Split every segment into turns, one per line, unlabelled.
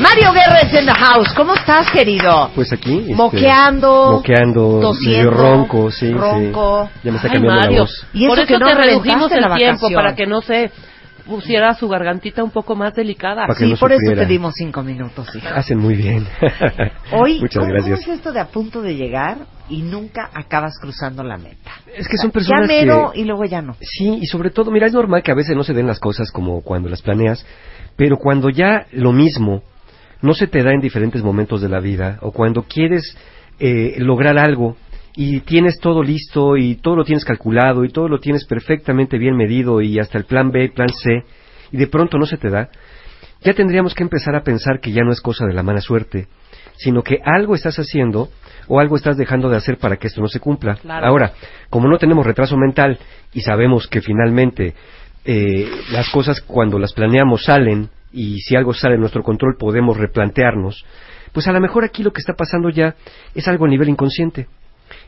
Mario Guerra es in the house. ¿Cómo estás, querido?
Pues aquí. este,
Moqueando.
Moqueando.
tosiendo,
medio ronco, sí.
ronco.
Sí. Ya me está
Ay,
cambiando
Mario,
la voz.
Y eso
Por
que
eso
no
te redujimos el
la
tiempo para que no se pusiera su gargantita un poco más delicada.
Que
Sí,
no
por eso te dimos cinco minutos, hija.
Hacen muy bien.
Hoy,
Muchas
¿cómo,
gracias.
cómo es esto de a punto de llegar y nunca acabas cruzando la meta?
Es que son personas
ya mero
que...
y luego ya no.
Sí, y sobre todo, mira, es normal que a veces no se den las cosas como cuando las planeas, pero cuando ya lo mismo no se te da en diferentes momentos de la vida, o cuando quieres eh, lograr algo y tienes todo listo y todo lo tienes calculado y todo lo tienes perfectamente bien medido y hasta el plan B, plan C, y de pronto no se te da, ya tendríamos que empezar a pensar que ya no es cosa de la mala suerte, sino que algo estás haciendo o algo estás dejando de hacer para que esto no se cumpla.
Claro.
Ahora, como no tenemos retraso mental y sabemos que finalmente eh, las cosas cuando las planeamos salen y si algo sale de nuestro control podemos replantearnos, pues a lo mejor aquí lo que está pasando ya es algo a nivel inconsciente.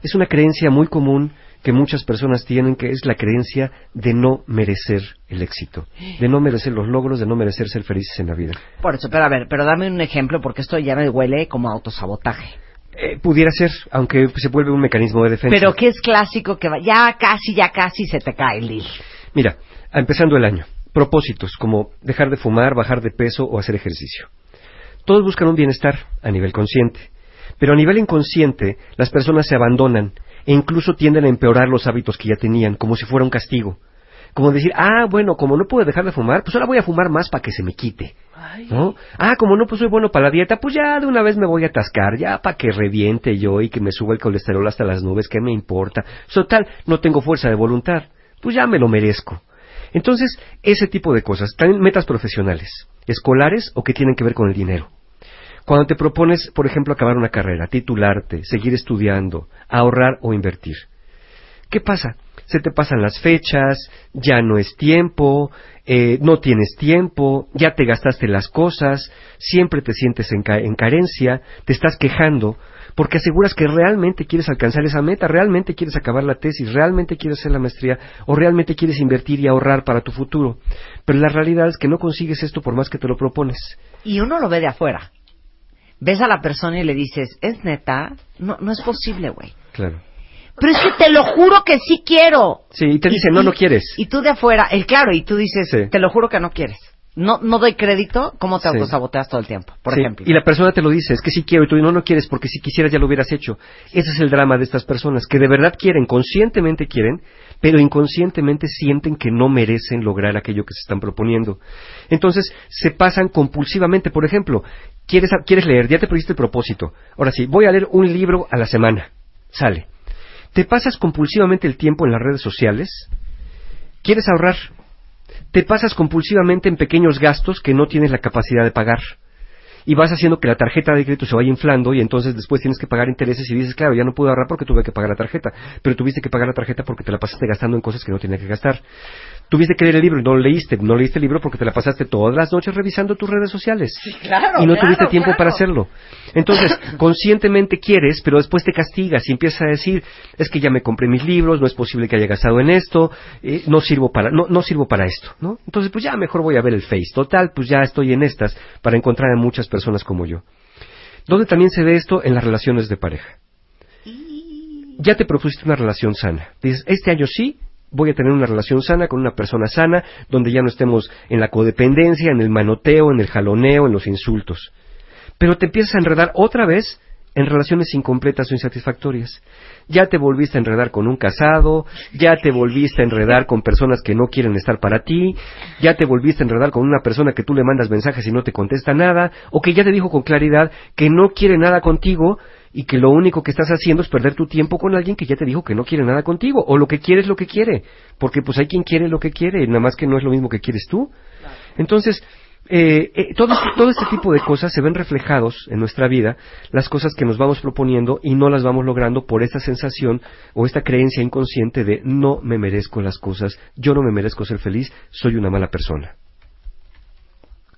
Es una creencia muy común que muchas personas tienen, que es la creencia de no merecer el éxito, de no merecer los logros, de no merecer ser felices en la vida.
Por eso, pero a ver, pero dame un ejemplo porque esto ya me huele como autosabotaje.
Eh, pudiera ser, aunque se vuelve un mecanismo de defensa.
Pero que es clásico que va, ya casi, ya casi se te cae el deal.
Mira, empezando el año, propósitos como dejar de fumar, bajar de peso o hacer ejercicio. Todos buscan un bienestar a nivel consciente, pero a nivel inconsciente las personas se abandonan e incluso tienden a empeorar los hábitos que ya tenían, como si fuera un castigo. Como decir, ah, bueno, como no puedo dejar de fumar, pues ahora voy a fumar más para que se me quite. ¿No? Ah, como no pues soy bueno para la dieta, pues ya de una vez me voy a atascar, ya para que reviente yo y que me suba el colesterol hasta las nubes, ¿qué me importa? Total, no tengo fuerza de voluntad, pues ya me lo merezco. Entonces, ese tipo de cosas, también metas profesionales, escolares o que tienen que ver con el dinero. Cuando te propones, por ejemplo, acabar una carrera, titularte, seguir estudiando, ahorrar o invertir. ¿Qué pasa? Se te pasan las fechas, ya no es tiempo, eh, no tienes tiempo, ya te gastaste las cosas, siempre te sientes en, ca- en carencia, te estás quejando, porque aseguras que realmente quieres alcanzar esa meta, realmente quieres acabar la tesis, realmente quieres hacer la maestría o realmente quieres invertir y ahorrar para tu futuro. Pero la realidad es que no consigues esto por más que te lo propones.
Y uno lo ve de afuera. Ves a la persona y le dices, ¿es neta? No, no es posible, güey.
Claro.
Pero es que te lo juro que sí quiero.
Sí, y te dicen, no, no quieres.
Y tú de afuera, claro, y tú dices,
Sí.
te lo juro que no quieres. No, no doy crédito, ¿cómo te
Sí.
autosaboteas todo el tiempo? Por
Sí,
ejemplo.
Y la persona te lo dice, es que sí quiero, y tú no, no quieres, porque si quisieras ya lo hubieras hecho. Ese es el drama de estas personas, que de verdad quieren, conscientemente quieren, pero inconscientemente sienten que no merecen lograr aquello que se están proponiendo. Entonces, se pasan compulsivamente. Por ejemplo, quieres, quieres leer, ya te pusiste el propósito. Ahora sí, voy a leer un libro a la semana. Sale. Te pasas compulsivamente el tiempo en las redes sociales. Quieres ahorrar. Te pasas compulsivamente en pequeños gastos que no tienes la capacidad de pagar y vas haciendo que la tarjeta de crédito se vaya inflando y entonces después tienes que pagar intereses y dices, claro, ya no pude ahorrar porque tuve que pagar la tarjeta, pero tuviste que pagar la tarjeta porque te la pasaste gastando en cosas que no tenías que gastar. Tuviste que leer el libro y no lo leíste, no leíste el libro porque te la pasaste todas las noches revisando tus redes sociales
claro,
y no
claro,
tuviste tiempo
claro.
para hacerlo. Entonces, conscientemente quieres, pero después te castigas y empiezas a decir, es que ya me compré mis libros, no es posible que haya gastado en esto, eh, no sirvo para, no, no sirvo para esto, ¿no? Entonces, pues ya mejor voy a ver el Face. Total, pues ya estoy en estas para encontrar a muchas personas como yo. ¿Dónde también se ve esto? En las relaciones de pareja. Ya te propusiste una relación sana. Dices, este año sí, voy a tener una relación sana con una persona sana, donde ya no estemos en la codependencia, en el manoteo, en el jaloneo, en los insultos. Pero te empiezas a enredar otra vez en relaciones incompletas o insatisfactorias. Ya te volviste a enredar con un casado, ya te volviste a enredar con personas que no quieren estar para ti, ya te volviste a enredar con una persona que tú le mandas mensajes y no te contesta nada, o que ya te dijo con claridad que no quiere nada contigo y que lo único que estás haciendo es perder tu tiempo con alguien que ya te dijo que no quiere nada contigo, o lo que quiere es lo que quiere, porque pues hay quien quiere lo que quiere, nada más que no es lo mismo que quieres tú. Entonces, eh, eh, todo, este, todo este tipo de cosas se ven reflejados en nuestra vida, las cosas que nos vamos proponiendo y no las vamos logrando por esta sensación o esta creencia inconsciente de no me merezco las cosas, yo no me merezco ser feliz, soy una mala persona.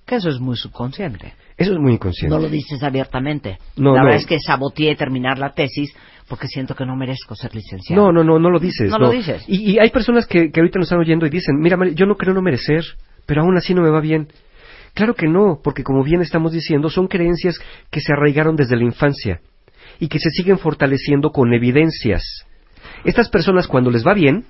Que eso es muy subconsciente.
Eso es muy inconsciente.
No lo dices abiertamente.
No,
la
no.
verdad es que saboteé terminar la tesis porque siento que no merezco ser licenciado.
No, no, no, no lo dices.
No lo dices.
Y, y hay personas que, que ahorita nos están oyendo y dicen, mira, yo no creo no merecer, pero aún así no me va bien. Claro que no, porque como bien estamos diciendo, son creencias que se arraigaron desde la infancia y que se siguen fortaleciendo con evidencias. Estas personas cuando les va bien,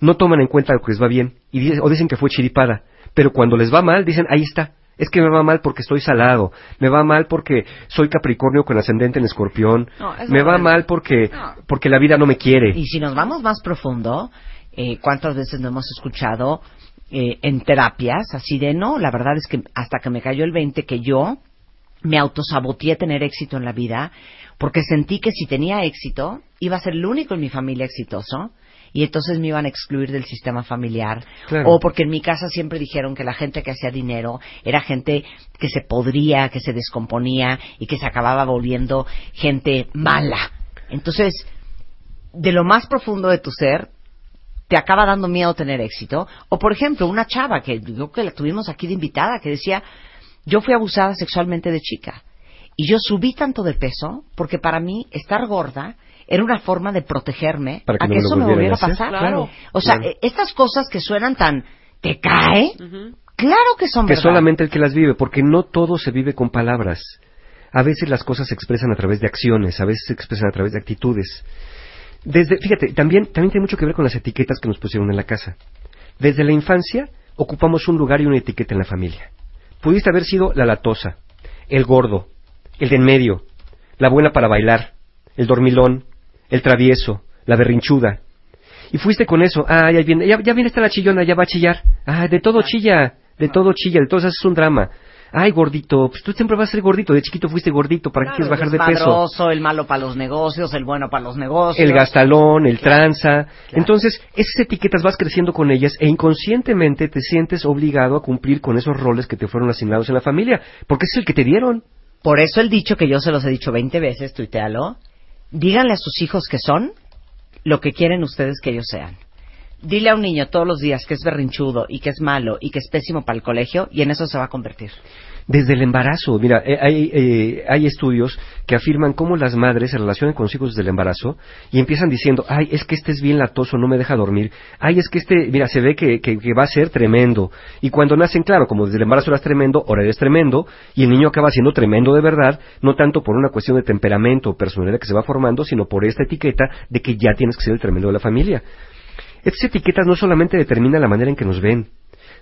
no toman en cuenta lo que les va bien y di- o dicen que fue chiripada, pero cuando les va mal dicen, ahí está, es que me va mal porque estoy salado, me va mal porque soy Capricornio con ascendente en Escorpión,
No,
me va
es.
mal porque
No.
porque la vida no me quiere.
Y si nos vamos más profundo, eh, ¿cuántas veces no hemos escuchado eh, en terapias así de no? La verdad es que hasta que me cayó el 20 que yo me autosaboteé tener éxito en la vida porque sentí que si tenía éxito iba a ser el único en mi familia exitoso y entonces me iban a excluir del sistema familiar
Claro.
o porque en mi casa siempre dijeron que la gente que hacía dinero era gente que se podría, que se descomponía y que se acababa volviendo gente mala. Entonces, de lo más profundo de tu ser, te acaba dando miedo tener éxito. O, por ejemplo, una chava que yo que la tuvimos aquí de invitada que decía, yo fui abusada sexualmente de chica y yo subí tanto de peso porque para mí estar gorda era una forma de protegerme
Para que
a
no
que
me
eso me volviera
a
pasar.
Claro.
O sea,
Claro.
eh, estas cosas que suenan tan, ¿te cae? Claro que son
que
verdad.
solamente el que las vive, porque no todo se vive con palabras. A veces las cosas se expresan a través de acciones, a veces se expresan a través de actitudes. Desde, fíjate, también, también tiene mucho que ver con las etiquetas que nos pusieron en la casa. Desde la infancia ocupamos un lugar y una etiqueta en la familia. Pudiste haber sido la latosa, el gordo, el de en medio, la buena para bailar, el dormilón, el travieso, la berrinchuda. Y fuiste con eso, ah, ya viene, ya, ya viene esta la chillona, ya va a chillar. Ah, de todo chilla, de todo chilla, de todo es un drama. Ay, gordito, pues tú siempre vas a ser gordito, de chiquito fuiste gordito, ¿para qué quieres bajar de peso?
desmadroso, el malo para los negocios, el bueno para los negocios.
el gastalón, el
Claro,
tranza.
claro.
Entonces, esas etiquetas vas creciendo con ellas e inconscientemente te sientes obligado a cumplir con esos roles que te fueron asignados en la familia, porque es el que te dieron.
Por eso el dicho que yo se los he dicho 20 veces, tuitealo, díganle a sus hijos que son lo que quieren ustedes que ellos sean. Dile a un niño todos los días que es berrinchudo y que es malo y que es pésimo para el colegio y en eso se va a convertir.
Desde el embarazo, mira, eh, hay, eh, hay estudios que afirman cómo las madres se relacionan con sus hijos desde el embarazo y empiezan diciendo, ay, es que este es bien latoso, no me deja dormir, ay, es que este, mira, se ve que, que, que va a ser tremendo. Y cuando nacen, claro, como desde el embarazo eras tremendo, ahora eres tremendo, y el niño acaba siendo tremendo de verdad, no tanto por una cuestión de temperamento o personalidad que se va formando, sino por esta etiqueta de que ya tienes que ser el tremendo de la familia. Estas etiquetas no solamente determinan la manera en que nos ven,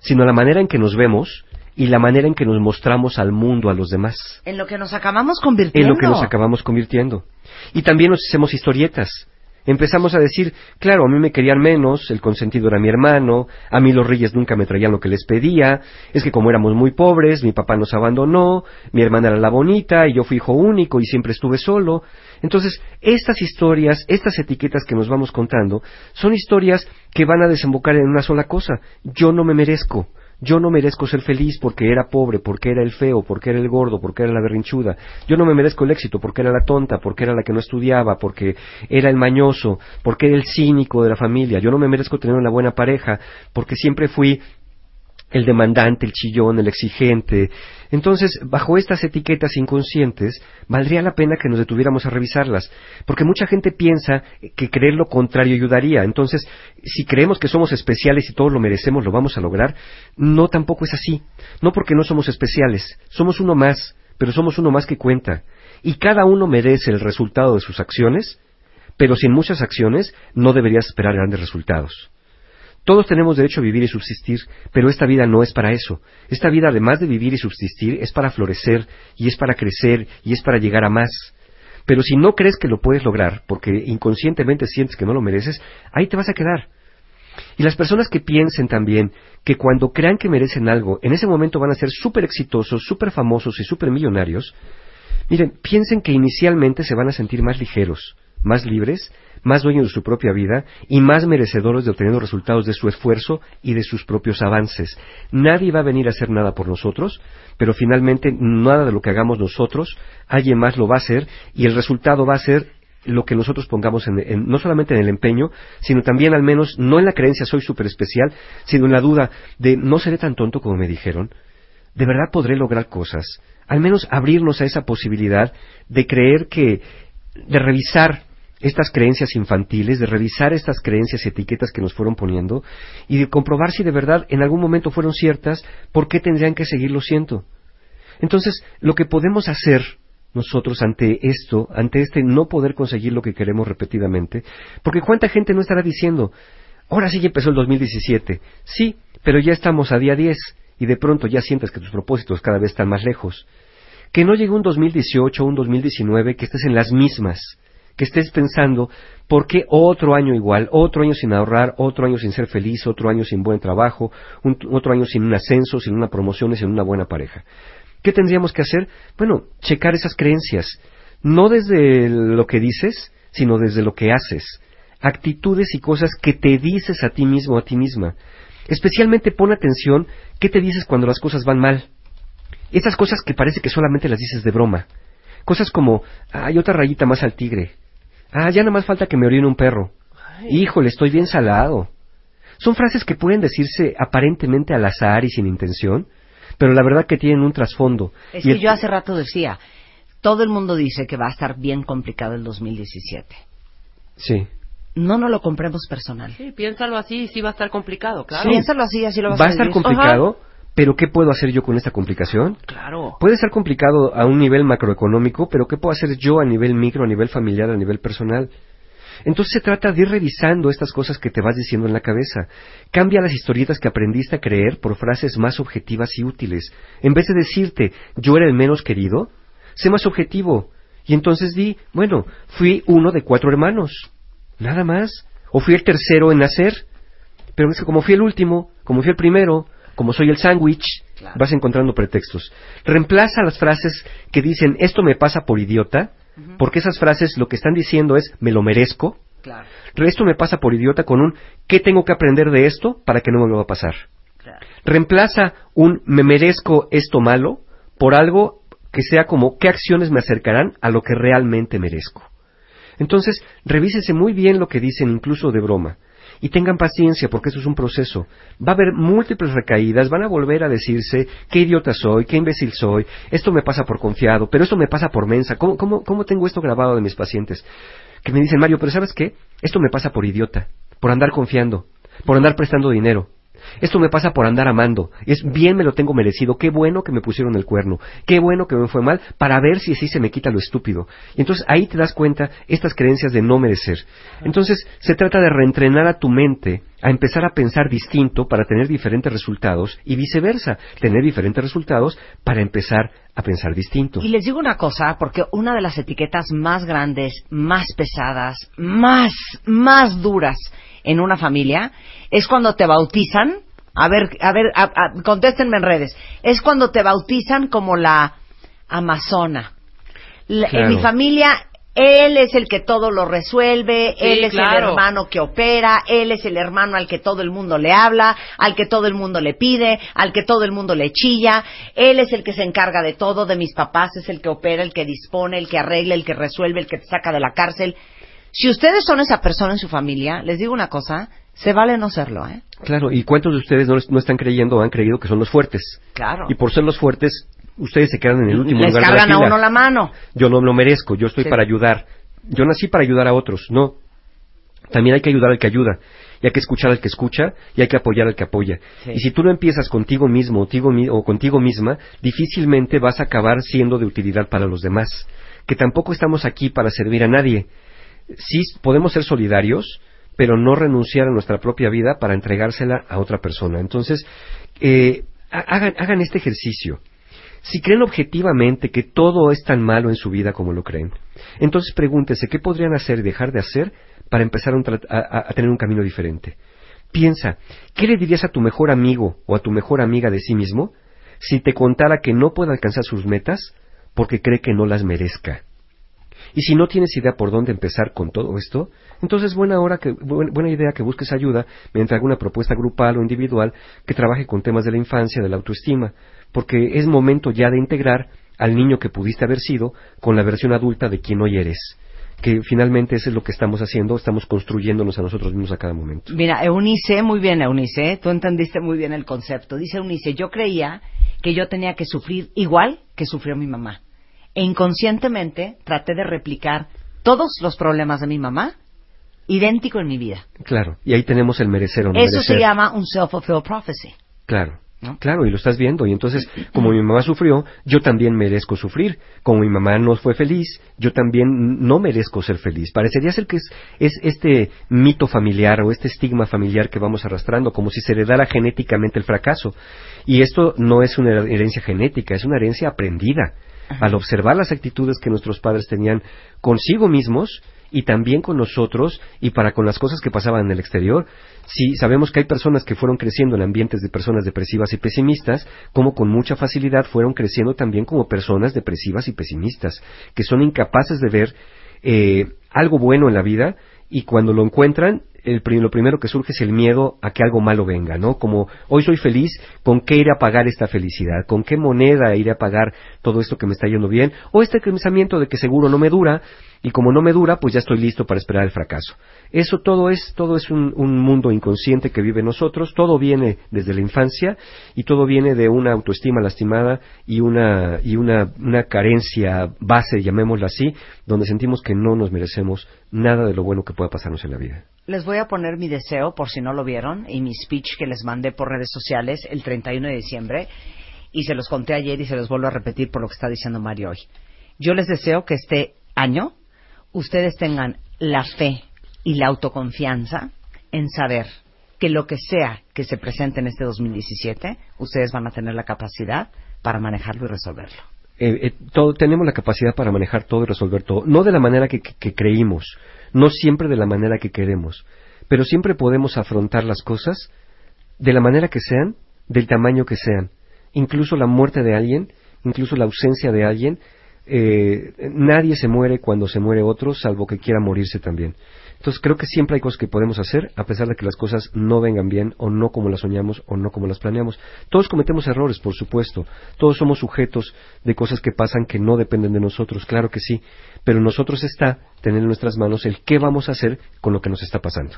sino la manera en que nos vemos y la manera en que nos mostramos al mundo, a los demás,
En lo que nos acabamos convirtiendo.
en lo que nos acabamos convirtiendo. Y también nos hacemos historietas. Empezamos a decir, claro, a mí me querían menos, el consentido era mi hermano, a mí los reyes nunca me traían lo que les pedía, es que como éramos muy pobres, mi papá nos abandonó, mi hermana era la bonita y yo fui hijo único y siempre estuve solo. Entonces, estas historias, estas etiquetas que nos vamos contando, son historias que van a desembocar en una sola cosa, yo no me merezco. Yo no merezco ser feliz porque era pobre, porque era el feo, porque era el gordo, porque era la berrinchuda. Yo no me merezco el éxito porque era la tonta, porque era la que no estudiaba, porque era el mañoso, porque era el cínico de la familia. Yo no me merezco tener una buena pareja porque siempre fui el demandante, el chillón, el exigente. Entonces, bajo estas etiquetas inconscientes, valdría la pena que nos detuviéramos a revisarlas, porque mucha gente piensa que creer lo contrario ayudaría. Entonces, si creemos que somos especiales y todos lo merecemos, lo vamos a lograr, no tampoco es así. No porque no somos especiales, somos uno más, pero somos uno más que cuenta. Y cada uno merece el resultado de sus acciones, pero sin muchas acciones no deberías esperar grandes resultados. Todos tenemos derecho a vivir y subsistir, pero esta vida no es para eso. Esta vida, además de vivir y subsistir, es para florecer, y es para crecer, y es para llegar a más. Pero si no crees que lo puedes lograr, porque inconscientemente sientes que no lo mereces, ahí te vas a quedar. Y las personas que piensen también que cuando crean que merecen algo, en ese momento van a ser súper exitosos, súper famosos y súper millonarios, miren, piensen que inicialmente se van a sentir más ligeros, más libres, más dueños de su propia vida y más merecedores de obtener los resultados de su esfuerzo y de sus propios avances. Nadie va a venir a hacer nada por nosotros, pero finalmente nada de lo que hagamos nosotros, alguien más lo va a hacer y el resultado va a ser lo que nosotros pongamos en, no solamente en el empeño, sino también al menos no en la creencia soy súper especial, sino en la duda de no seré tan tonto como me dijeron, de verdad podré lograr cosas, al menos abrirnos a esa posibilidad de creer que, de revisar estas creencias infantiles, de revisar estas creencias y etiquetas que nos fueron poniendo y de comprobar si de verdad en algún momento fueron ciertas, por qué tendrían que seguirlo siendo. Entonces, lo que podemos hacer nosotros ante esto, ante este no poder conseguir lo que queremos repetidamente, porque cuánta gente no estará diciendo, ahora sí que empezó el 2017, sí, pero ya estamos a día 10 y de pronto ya sientes que tus propósitos cada vez están más lejos. Que no llegue un 2018 o un 2019 que estés en las mismas, que estés pensando, ¿por qué otro año igual? Otro año sin ahorrar, otro año sin ser feliz, otro año sin buen trabajo, otro año sin un ascenso, sin una promoción sin una buena pareja. ¿Qué tendríamos que hacer? Bueno, checar esas creencias, no desde lo que dices, sino desde lo que haces. Actitudes y cosas que te dices a ti mismo a ti misma. Especialmente pon atención qué te dices cuando las cosas van mal. Esas cosas que parece que solamente las dices de broma. Cosas como, hay otra rayita más al tigre. Ah, ya nada más falta que me orine un perro. Híjole, estoy bien salado. Son frases que pueden decirse aparentemente al azar y sin intención, pero la verdad que tienen un trasfondo.
Es que yo hace rato decía, todo el mundo dice que va a estar bien complicado el 2017.
Sí.
No nos lo compremos personal.
Sí, piénsalo así, sí va a estar complicado, claro.
Piénsalo así, así lo vas
va
a
a estar complicado, pero ¿qué puedo hacer yo con esta complicación?
Claro.
Puede ser complicado a un nivel macroeconómico, pero ¿qué puedo hacer yo a nivel micro, a nivel familiar, a nivel personal? Entonces se trata de ir revisando estas cosas que te vas diciendo en la cabeza. Cambia las historietas que aprendiste a creer por frases más objetivas y útiles. En vez de decirte yo era el menos querido, sé más objetivo. Y entonces di, bueno, fui uno de cuatro hermanos. Nada más. O fui el tercero en nacer. Pero es que como fui el último, como fui el primero, como soy el sándwich,
Claro.
vas encontrando pretextos. Reemplaza las frases que dicen esto me pasa por idiota, porque esas frases lo que están diciendo es me lo merezco.
Claro,
Esto me pasa por idiota con un ¿qué tengo que aprender de esto para que no me vuelva a pasar?
claro.
Reemplaza un me merezco esto malo por algo que sea como qué acciones me acercarán a lo que realmente merezco. Entonces, revísese muy bien lo que dicen, incluso de broma. Y tengan paciencia, porque eso es un proceso. Va a haber múltiples recaídas, van a volver a decirse qué idiota soy, qué imbécil soy, esto me pasa por confiado, pero esto me pasa por mensa. ¿Cómo, cómo, tengo esto grabado de mis pacientes? Que me dicen, Mario, pero ¿sabes qué? Esto me pasa por idiota, por andar confiando, por andar prestando dinero. Esto me pasa por andar amando. Es bien me lo tengo merecido. Qué bueno que me pusieron el cuerno. Qué bueno que me fue mal para ver si así se me quita lo estúpido. Y entonces ahí te das cuenta estas creencias de no merecer. Entonces se trata de reentrenar a tu mente a empezar a pensar distinto para tener diferentes resultados y viceversa, tener diferentes resultados para empezar a pensar distinto.
Y les digo una cosa, porque una de las etiquetas más grandes, más pesadas, más, más duras en una familia es cuando te bautizan. A ver, a ver, a- a- contéstenme en redes. Es cuando te bautizan como la amazona. La-
Claro.
En mi familia, él es el que todo lo resuelve,
Sí,
él es el hermano que opera, él es el hermano al que todo el mundo le habla, al que todo el mundo le pide, al que todo el mundo le chilla, él es el que se encarga de todo, de mis papás, es el que opera, el que dispone, el que arregla, el que resuelve, el que te saca de la cárcel. Si ustedes son esa persona en su familia, les digo una cosa, se vale no serlo, ¿eh?
Claro, ¿y cuántos de ustedes no, no están creyendo o han creído que son los fuertes?
Claro.
Y por ser los fuertes, ustedes se quedan en el último
Les
lugar de
cargan
la
a uno la mano.
Yo no lo merezco, yo estoy
Sí.
para ayudar. Yo nací para ayudar a otros, no. También hay que ayudar al que ayuda, y hay que escuchar al que escucha, y hay que apoyar al que apoya.
Sí.
Y si tú no empiezas contigo mismo contigo, o contigo misma, difícilmente vas a acabar siendo de utilidad para los demás. Que tampoco estamos aquí para servir a nadie. Sí podemos ser solidarios, pero no renunciar a nuestra propia vida para entregársela a otra persona. Entonces, eh, ha- hagan, este ejercicio. Si creen objetivamente que todo es tan malo en su vida como lo creen, entonces pregúntese qué podrían hacer y dejar de hacer para empezar a- a tener un camino diferente. Piensa, ¿qué le dirías a tu mejor amigo o a tu mejor amiga de sí mismo si te contara que no puede alcanzar sus metas porque cree que no las merezca? Y si no tienes idea por dónde empezar con todo esto, entonces buena hora que bu- buena idea que busques ayuda mediante alguna propuesta grupal o individual que trabaje con temas de la infancia, de la autoestima, porque es momento ya de integrar al niño que pudiste haber sido con la versión adulta de quien hoy eres. Que finalmente eso es lo que estamos haciendo, estamos construyéndonos a nosotros mismos a cada momento.
Mira, Eunice, muy bien, Eunice, tú entendiste muy bien el concepto. Dice Eunice, yo creía que yo tenía que sufrir igual que sufrió mi mamá. E inconscientemente traté de replicar todos los problemas de mi mamá idéntico en mi vida.
Claro, y ahí tenemos el merecer o no
Eso
merecer.
se llama un self-fulfilled prophecy.
Claro.
¿No?
Claro, y lo estás viendo. Y entonces, como mi mamá sufrió, yo también merezco sufrir. Como mi mamá no fue feliz, yo también no merezco ser feliz. Parecería ser que es, es este mito familiar o este estigma familiar que vamos arrastrando, como si se heredara genéticamente el fracaso. Y esto no es una herencia genética, es una herencia aprendida. Al observar las actitudes que nuestros padres tenían consigo mismos, y también con nosotros y para con las cosas que pasaban en el exterior. Si sabemos que hay personas que fueron creciendo en ambientes de personas depresivas y pesimistas, como con mucha facilidad fueron creciendo también como personas depresivas y pesimistas, que son incapaces de ver eh, algo bueno en la vida y cuando lo encuentran, el, lo primero que surge es el miedo a que algo malo venga, ¿no? Como hoy soy feliz, ¿con qué iré a pagar esta felicidad? ¿Con qué moneda iré a pagar todo esto que me está yendo bien? O este pensamiento de que seguro no me dura y como no me dura, pues ya estoy listo para esperar el fracaso. Eso todo es, todo es un, un mundo inconsciente que vive nosotros, todo viene desde la infancia y todo viene de una autoestima lastimada y una, y una, una carencia base, llamémosla así, donde sentimos que no nos merecemos nada de lo bueno que pueda pasarnos en la vida.
Les voy a poner mi deseo, por si no lo vieron, y mi speech que les mandé por redes sociales el 31 de diciembre, y se los conté ayer y se los vuelvo a repetir por lo que está diciendo Mario hoy. Yo les deseo que este año ustedes tengan la fe y la autoconfianza en saber que lo que sea que se presente en este 2017, ustedes van a tener la capacidad para manejarlo y resolverlo.
Eh, eh, todo- tenemos la capacidad para manejar todo y resolver todo, no de la manera que, creímos, no siempre de la manera que queremos, pero siempre podemos afrontar las cosas de la manera que sean, del tamaño que sean, incluso la muerte de alguien, incluso la ausencia de alguien, eh, nadie se muere cuando se muere otro, salvo que quiera morirse también. Entonces creo que siempre hay cosas que podemos hacer, a pesar de que las cosas no vengan bien, o no como las soñamos, o no como las planeamos. Todos cometemos errores, por supuesto. Todos somos sujetos de cosas que pasan que no dependen de nosotros, claro que sí. Pero en nosotros está tener en nuestras manos el qué vamos a hacer con lo que nos está pasando.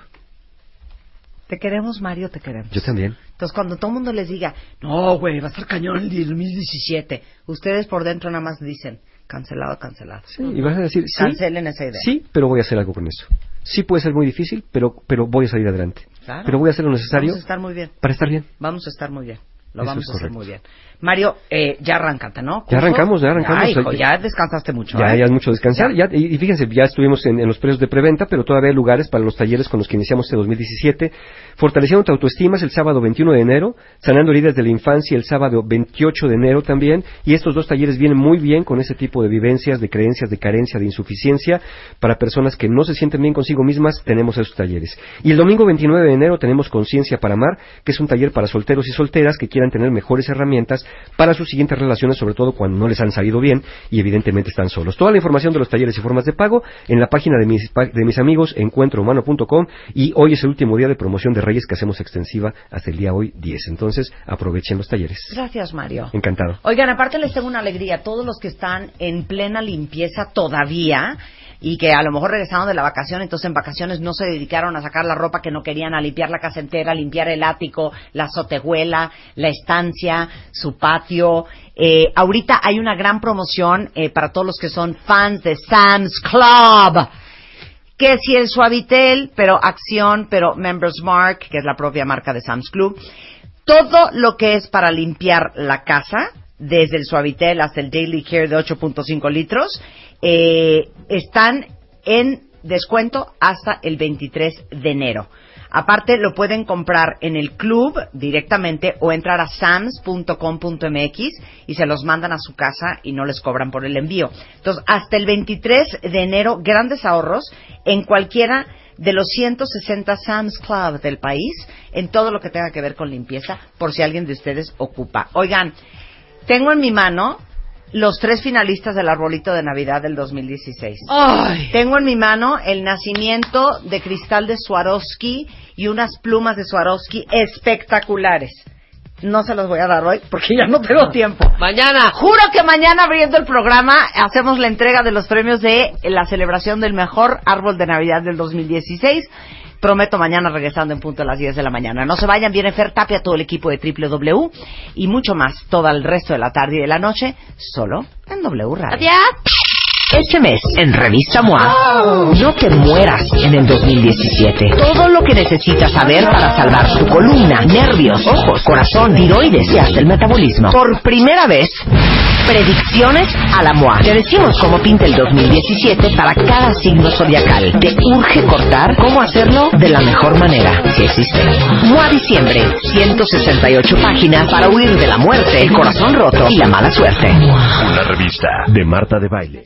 Te queremos, Mario, te queremos.
Yo también.
Entonces, cuando todo el mundo les diga, no, güey, va a estar cañón el 2017, ustedes por dentro nada más dicen, cancelado, cancelado.
Sí, y vas a decir, sí,
Cancelen esa idea.
sí, pero voy a hacer algo con eso. Sí puede ser muy difícil, pero, pero voy a salir adelante.
Claro.
Pero voy a hacer lo necesario
Vamos a estar muy bien.
para estar bien.
Vamos a estar muy bien. Lo
Eso
vamos a hacer
correcto.
muy bien. Mario, eh, ya arráncate, ¿no?
Ya arrancamos, ya arrancamos.
Ya, hijo, ya descansaste mucho.
Ya,
¿eh?
ya es mucho descansar. Ya, y, y fíjense, ya estuvimos en, en los precios de preventa, pero todavía hay lugares para los talleres con los que iniciamos este 2017. Fortaleciendo tu autoestima es el sábado 21 de enero, sanando heridas de la infancia el sábado 28 de enero también. Y estos dos talleres vienen muy bien con ese tipo de vivencias, de creencias, de carencia, de insuficiencia. Para personas que no se sienten bien consigo mismas, tenemos esos talleres. Y el domingo 29 de enero tenemos Conciencia para Amar, que es un taller para solteros y solteras que quieran tener mejores herramientas para sus siguientes relaciones, sobre todo cuando no les han salido bien y evidentemente están solos. Toda la información de los talleres y formas de pago en la página de mis, de mis amigos encuentrohumano.com y hoy es el último día de promoción de Reyes que hacemos extensiva hasta el día hoy 10. Entonces aprovechen los talleres.
Gracias, Mario.
Encantado.
Oigan, aparte les tengo una alegría. Todos los que están en plena limpieza todavía y que a lo mejor regresaron de la vacación, entonces en vacaciones no se dedicaron a sacar la ropa que no querían, a limpiar la casa entera, a limpiar el ático, la azotehuela, la estancia, su patio. Eh, ahorita hay una gran promoción eh, para todos los que son fans de Sam's Club que si el Suavitel, pero Acción, pero Members Mark, que es la propia marca de Sam's Club, todo lo que es para limpiar la casa, desde el Suavitel hasta el Daily Care de 8.5 litros, eh, están en descuento hasta el 23 de enero. Aparte, lo pueden comprar en el club directamente o entrar a sams.com.mx y se los mandan a su casa y no les cobran por el envío. Entonces, hasta el 23 de enero, grandes ahorros en cualquiera de los 160 Sam's Club del país en todo lo que tenga que ver con limpieza, por si alguien de ustedes ocupa. Oigan, tengo en mi mano los tres finalistas del arbolito de Navidad del 2016.
Ay.
Tengo en mi mano el nacimiento de cristal de Swarovski y unas plumas de Swarovski espectaculares. No se los voy a dar hoy porque ya no tengo tiempo.
Mañana.
Juro que mañana abriendo el programa hacemos la entrega de los premios de la celebración del mejor árbol de Navidad del 2016. Prometo mañana regresando en punto a las 10 de la mañana. No se vayan, viene Fer Tapia, todo el equipo de W y mucho más todo el resto de la tarde y de la noche, solo en W Radio.
Adiós.
Este mes, en Revista MOA, no te mueras en el 2017. Todo lo que necesitas saber para salvar tu columna, nervios, ojos, corazón, tiroides y hasta el metabolismo. Por primera vez, predicciones a la MOA. Te decimos cómo pinta el 2017 para cada signo zodiacal. Te urge cortar cómo hacerlo de la mejor manera, si existe. MOA Diciembre, 168 páginas para huir de la muerte, el corazón roto y la mala suerte.
Una revista de Marta de Baile.